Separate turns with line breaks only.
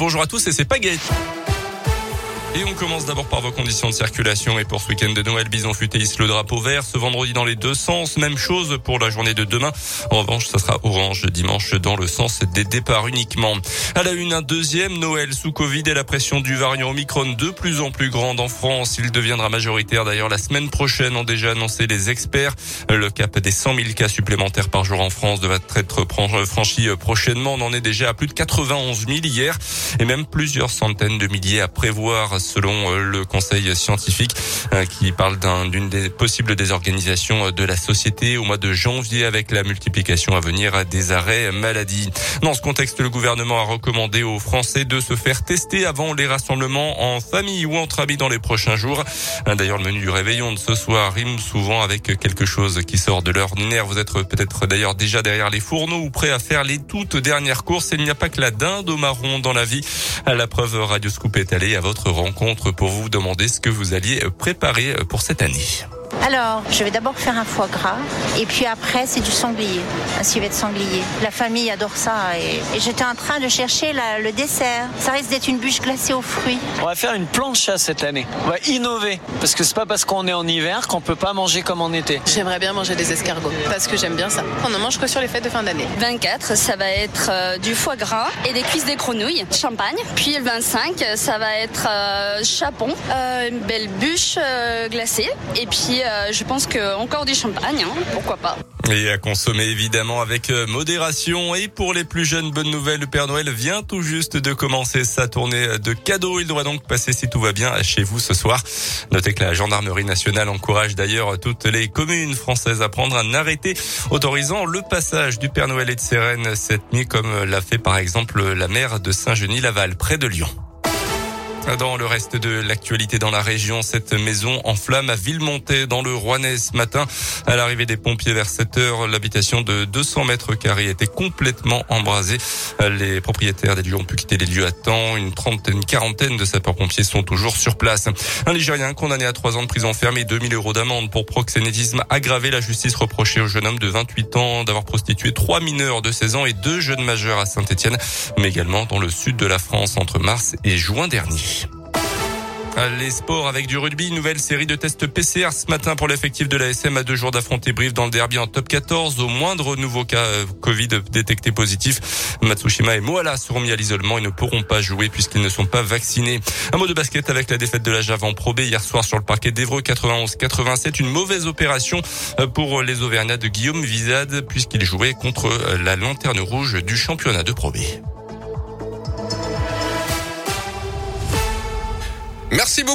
Bonjour à tous et c'est Pagaille. Et on commence d'abord par vos conditions de circulation. Et pour ce week-end de Noël, Bison Futé le drapeau vert ce vendredi dans les deux sens. Même chose pour la journée de demain. En revanche, ça sera orange dimanche dans le sens des départs uniquement. À la une, un deuxième Noël sous Covid et la pression du variant Omicron de plus en plus grande en France. Il deviendra majoritaire d'ailleurs la semaine prochaine, ont déjà annoncé les experts. Le cap des 100 000 cas supplémentaires par jour en France devrait être franchi prochainement. On en est déjà à plus de 91 000 hier et même plusieurs centaines de milliers à prévoir selon euh, le conseil scientifique euh, qui parle d'une des possibles désorganisations euh, de la société au mois de janvier avec la multiplication à venir des arrêts maladie. Dans ce contexte, le gouvernement a recommandé aux Français de se faire tester avant les rassemblements en famille ou entre amis dans les prochains jours. D'ailleurs, le menu du réveillon de ce soir rime souvent avec quelque chose qui sort de l'ordinaire. Vous êtes peut-être d'ailleurs déjà derrière les fourneaux ou prêt à faire les toutes dernières courses. Il n'y a pas que la dinde au marron dans la vie. La preuve Radio Scoop est allée à votre rang pour vous demander ce que vous alliez préparer pour cette année.
Alors, je vais d'abord faire un foie gras et puis après, c'est du sanglier, un civet de sanglier. La famille adore ça et, j'étais en train de chercher le dessert. Ça risque d'être une bûche glacée aux fruits.
On va faire une plancha cette année. On va innover parce que c'est pas parce qu'on est en hiver qu'on peut pas manger comme en été.
J'aimerais bien manger des escargots parce que j'aime bien ça. On ne mange que sur les fêtes de fin d'année?
24, ça va être euh, du foie gras et des cuisses des grenouilles, champagne. Puis le 25, ça va être euh, chapon, euh, une belle bûche glacée et puis euh, je pense que encore du champagne, hein, pourquoi pas.
Et à consommer évidemment avec euh, modération. Et pour les plus jeunes, bonne nouvelle, le Père Noël vient tout juste de commencer sa tournée de cadeaux. Il doit donc passer, si tout va bien, chez vous ce soir. Notez que la gendarmerie nationale encourage d'ailleurs toutes les communes françaises à prendre un arrêté autorisant le passage du Père Noël et de ses cette nuit, comme l'a fait par exemple la maire de Saint-Genis-Laval, près de Lyon. Dans le reste de l'actualité dans la région, cette maison en flamme à Villemontais dans le Rouennais ce matin. À l'arrivée des pompiers vers 7 heures, l'habitation de 200 mètres carrés était complètement embrasée. Les propriétaires des lieux ont pu quitter les lieux à temps. Une trentaine, une quarantaine de sapeurs-pompiers sont toujours sur place. Un Nigérien condamné à trois ans de prison ferme et 2000 euros d'amende pour proxénétisme aggravé. La justice reprochait au jeune homme de 28 ans d'avoir prostitué trois mineurs de 16 ans et deux jeunes majeurs à Saint-Etienne, mais également dans le sud de la France entre mars et juin dernier. Les sports avec du rugby, nouvelle série de tests PCR ce matin pour l'effectif de la SM à deux jours d'affronter Brive dans le derby en top 14. Au moindre nouveau cas euh, Covid détecté positif, Matsushima et Moala seront mis à l'isolement et ne pourront pas jouer puisqu'ils ne sont pas vaccinés. Un mot de basket avec la défaite de la Java en Pro B hier soir sur le parquet d'Evreux 91-87. Une mauvaise opération euh, pour les Auvergnats de Guillaume Vizade puisqu'il jouait contre euh, la lanterne rouge du championnat de Pro Merci beaucoup.